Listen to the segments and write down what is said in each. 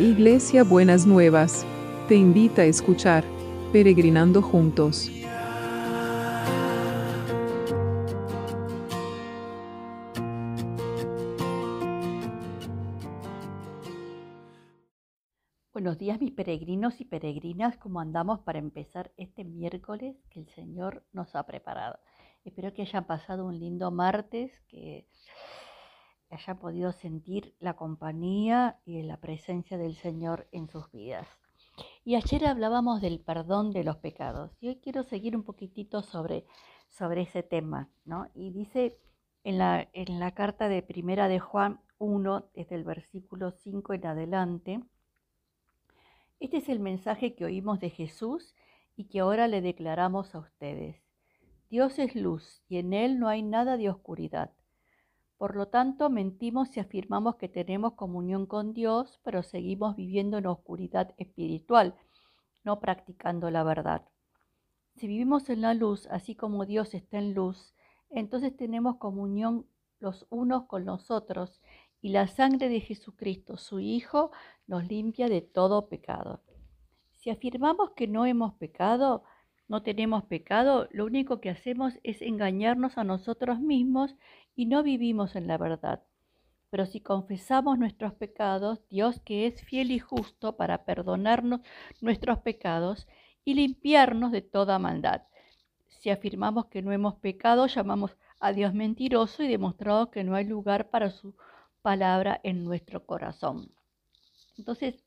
Iglesia Buenas Nuevas, te invita a escuchar Peregrinando Juntos. Buenos días mis peregrinos y peregrinas, ¿cómo andamos para empezar este miércoles que el Señor nos ha preparado? Espero que hayan pasado un lindo martes, que hayan podido sentir la compañía y la presencia del Señor en sus vidas. Y ayer hablábamos del perdón de los pecados y hoy quiero seguir un poquitito sobre, sobre ese tema, ¿no? Y dice en la, en la carta de primera de Juan 1, desde el versículo 5 en adelante, este es el mensaje que oímos de Jesús y que ahora le declaramos a ustedes. Dios es luz y en Él no hay nada de oscuridad. Por lo tanto, mentimos si afirmamos que tenemos comunión con Dios, pero seguimos viviendo en oscuridad espiritual, no practicando la verdad. Si vivimos en la luz, así como Dios está en luz, entonces tenemos comunión los unos con los otros y la sangre de Jesucristo, su Hijo, nos limpia de todo pecado. Si afirmamos que no hemos pecado, no tenemos pecado, lo único que hacemos es engañarnos a nosotros mismos y no vivimos en la verdad. Pero si confesamos nuestros pecados, Dios que es fiel y justo para perdonarnos nuestros pecados y limpiarnos de toda maldad. Si afirmamos que no hemos pecado, llamamos a Dios mentiroso y demostramos que no hay lugar para su palabra en nuestro corazón. Entonces,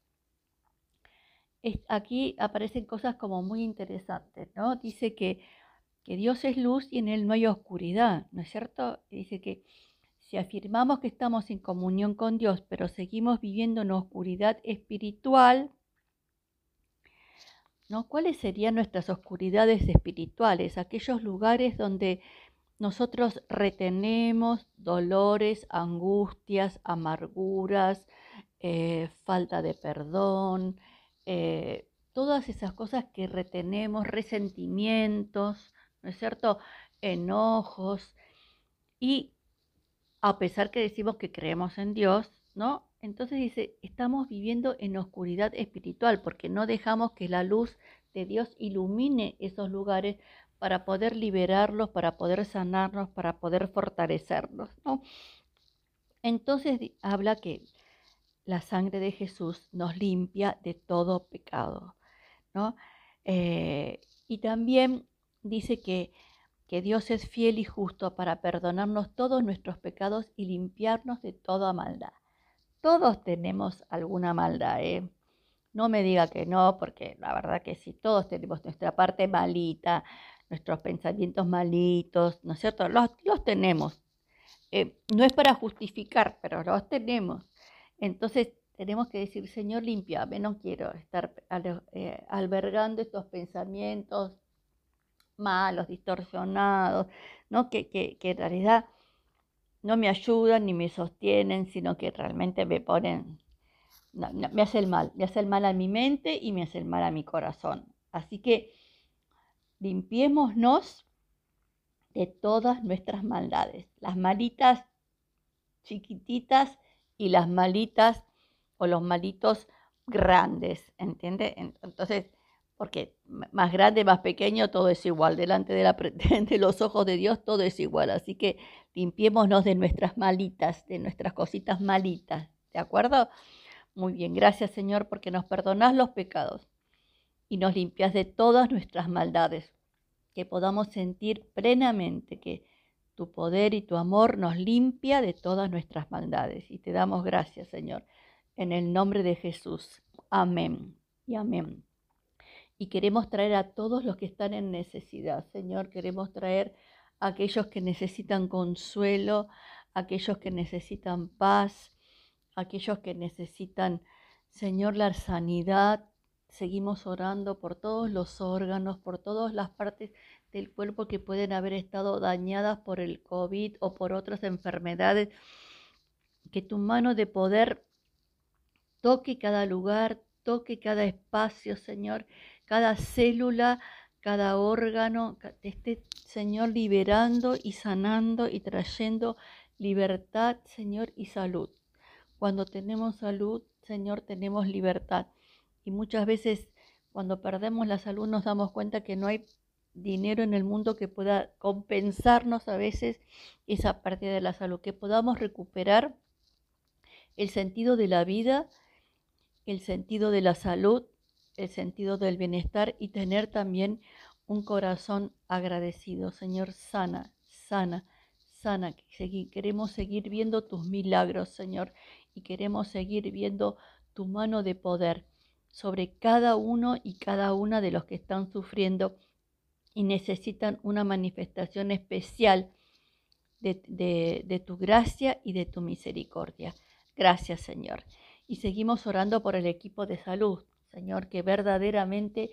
aquí aparecen cosas como muy interesantes, ¿no? Dice que, que Dios es luz y en Él no hay oscuridad, ¿no es cierto? Dice que si afirmamos que estamos en comunión con Dios, pero seguimos viviendo en oscuridad espiritual, ¿no? ¿Cuáles serían nuestras oscuridades espirituales? Aquellos lugares donde nosotros retenemos dolores, angustias, amarguras, eh, falta de perdón, eh, todas esas cosas que retenemos, resentimientos, ¿no es cierto? Enojos. Y a pesar que decimos que creemos en Dios, ¿no? Entonces dice, estamos viviendo en oscuridad espiritual porque no dejamos que la luz de Dios ilumine esos lugares para poder liberarlos, para poder sanarnos, para poder fortalecernos. ¿no? Entonces habla que la sangre de Jesús nos limpia de todo pecado. ¿no? Eh, y también dice que, que Dios es fiel y justo para perdonarnos todos nuestros pecados y limpiarnos de toda maldad. Todos tenemos alguna maldad, ¿eh? No me diga que no, porque la verdad que sí, todos tenemos nuestra parte malita, nuestros pensamientos malitos, ¿no es cierto? Los, tenemos. Eh, no es para justificar, pero los tenemos. Entonces tenemos que decir, Señor, limpiame, no quiero estar eh, albergando estos pensamientos malos, distorsionados, ¿no? Que, que, que en realidad no me ayudan ni me sostienen, sino que realmente me ponen, me hace el mal, me hace el mal a mi mente y me hace el mal a mi corazón. Así que limpiémonos de todas nuestras maldades, las malitas chiquititas y las malitas o los malitos grandes, ¿entiende? Entonces, porque más grande, más pequeño, todo es igual. Delante de, la, los ojos de Dios todo es igual. Así que limpiémonos de nuestras malitas, de nuestras cositas malitas. ¿De acuerdo? Muy bien, gracias Señor porque nos perdonás los pecados y nos limpias de todas nuestras maldades. Que podamos sentir plenamente que tu poder y tu amor nos limpia de todas nuestras maldades. Y te damos gracias, Señor, en el nombre de Jesús. Amén y amén. Y queremos traer a todos los que están en necesidad, Señor. Queremos traer a aquellos que necesitan consuelo, aquellos que necesitan paz, aquellos que necesitan, Señor, la sanidad, seguimos orando por todos los órganos, por todas las partes del cuerpo que pueden haber estado dañadas por el COVID o por otras enfermedades. Que tu mano de poder toque cada lugar, toque cada espacio, Señor, cada célula, cada órgano, te esté, Señor, liberando y sanando y trayendo libertad, Señor, y salud. Cuando tenemos salud, Señor, tenemos libertad. Y muchas veces cuando perdemos la salud nos damos cuenta que no hay dinero en el mundo que pueda compensarnos a veces esa pérdida de la salud, que podamos recuperar el sentido de la vida, el sentido de la salud, el sentido del bienestar y tener también un corazón agradecido. Señor, sana, sana, sana. Queremos seguir viendo tus milagros, Señor, y queremos seguir viendo tu mano de poder sobre cada uno y cada una de los que están sufriendo y necesitan una manifestación especial de, tu gracia y de tu misericordia. Gracias, Señor. Y seguimos orando por el equipo de salud, Señor, que verdaderamente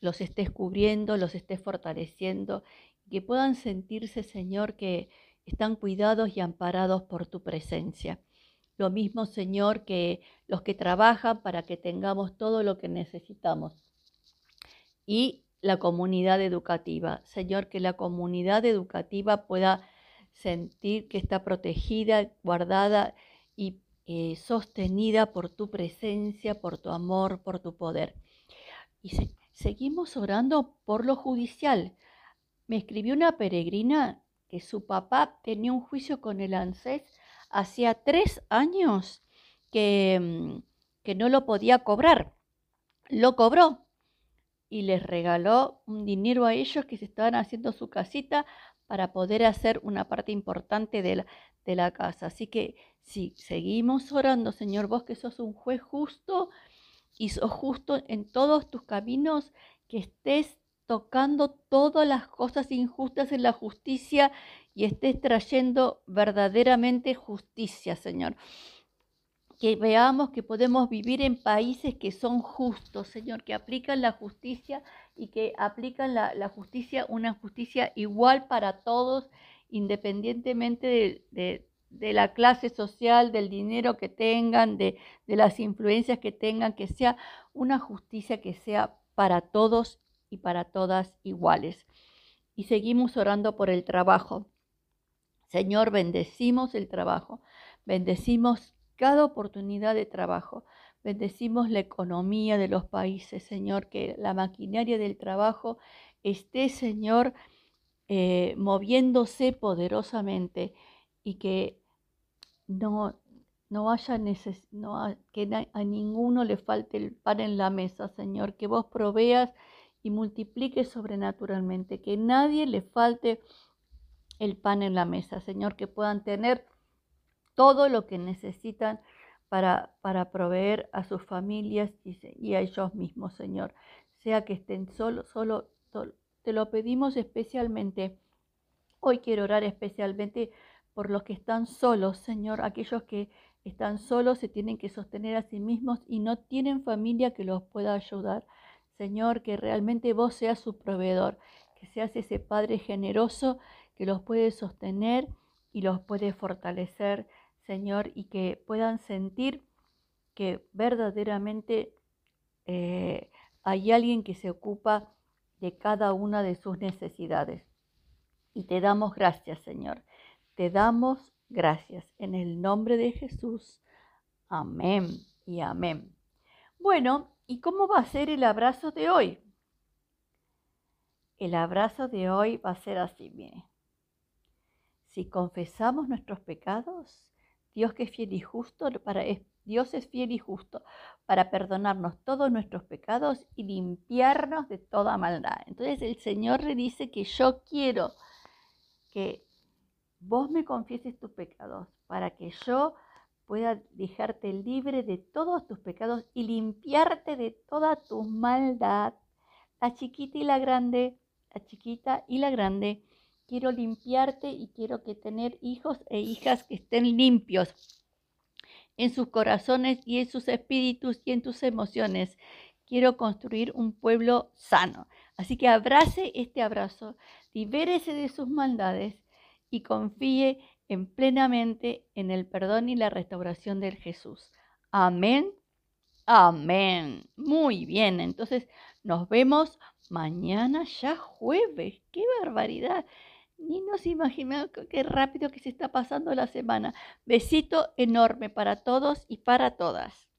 los estés cubriendo, los estés fortaleciendo, que puedan sentirse, Señor, que están cuidados y amparados por tu presencia. Lo mismo, Señor, que los que trabajan para que tengamos todo lo que necesitamos. Y la comunidad educativa. Señor, que la comunidad educativa pueda sentir que está protegida, guardada y eh, sostenida por tu presencia, por tu amor, por tu poder. Y seguimos orando por lo judicial. Me escribió una peregrina que su papá tenía un juicio con el ANSES hacía tres años que, mm, que no lo podía cobrar. Lo cobró, y les regaló un dinero a ellos que se estaban haciendo su casita para poder hacer una parte importante de la, de la casa. Así que si seguimos orando, Señor, vos que sos un juez justo y sos justo en todos tus caminos, que estés tocando todas las cosas injustas en la justicia y estés trayendo verdaderamente justicia, Señor que veamos que podemos vivir en países que son justos, Señor, que aplican la justicia y que aplican la, justicia, una justicia igual para todos, independientemente de, la clase social, del dinero que tengan, de, de las influencias que tengan, que sea una justicia que sea para todos y para todas iguales. Y seguimos orando por el trabajo. Señor, bendecimos el trabajo, bendecimos cada oportunidad de trabajo. Bendecimos la economía de los países, Señor, que la maquinaria del trabajo esté, Señor, eh, moviéndose poderosamente y que no, no haya no, que a ninguno le falte el pan en la mesa, Señor, que vos proveas y multipliques sobrenaturalmente, que nadie le falte el pan en la mesa, Señor, que puedan tener todo lo que necesitan para, para proveer a sus familias y, a ellos mismos, Señor. Sea que estén solos, solo, te lo pedimos especialmente. Hoy quiero orar especialmente por los que están solos, Señor, aquellos que están solos, se tienen que sostener a sí mismos y no tienen familia que los pueda ayudar. Señor, que realmente vos seas su proveedor, que seas ese Padre generoso que los puede sostener y los puede fortalecer. Señor, y que puedan sentir que verdaderamente eh, hay alguien que se ocupa de cada una de sus necesidades. Y te damos gracias, Señor. Te damos gracias en el nombre de Jesús. Amén y amén. Bueno, ¿y cómo va a ser el abrazo de hoy? El abrazo de hoy va a ser así, mire. Si confesamos nuestros pecados, Dios que es fiel y justo para Dios es fiel y justo para perdonarnos todos nuestros pecados y limpiarnos de toda maldad. Entonces el Señor le dice que yo quiero que vos me confieses tus pecados para que yo pueda dejarte libre de todos tus pecados y limpiarte de toda tu maldad, la chiquita y la grande, la chiquita y la grande quiero limpiarte y quiero que tener hijos e hijas que estén limpios en sus corazones y en sus espíritus y en tus emociones. Quiero construir un pueblo sano. Así que abrace este abrazo, libérese de sus maldades y confíe en plenamente en el perdón y la restauración del Jesús. Amén. Amén. Muy bien, entonces nos vemos mañana ya jueves. ¡Qué barbaridad! Ni nos imaginamos qué rápido que se está pasando la semana. Besito enorme para todos y para todas.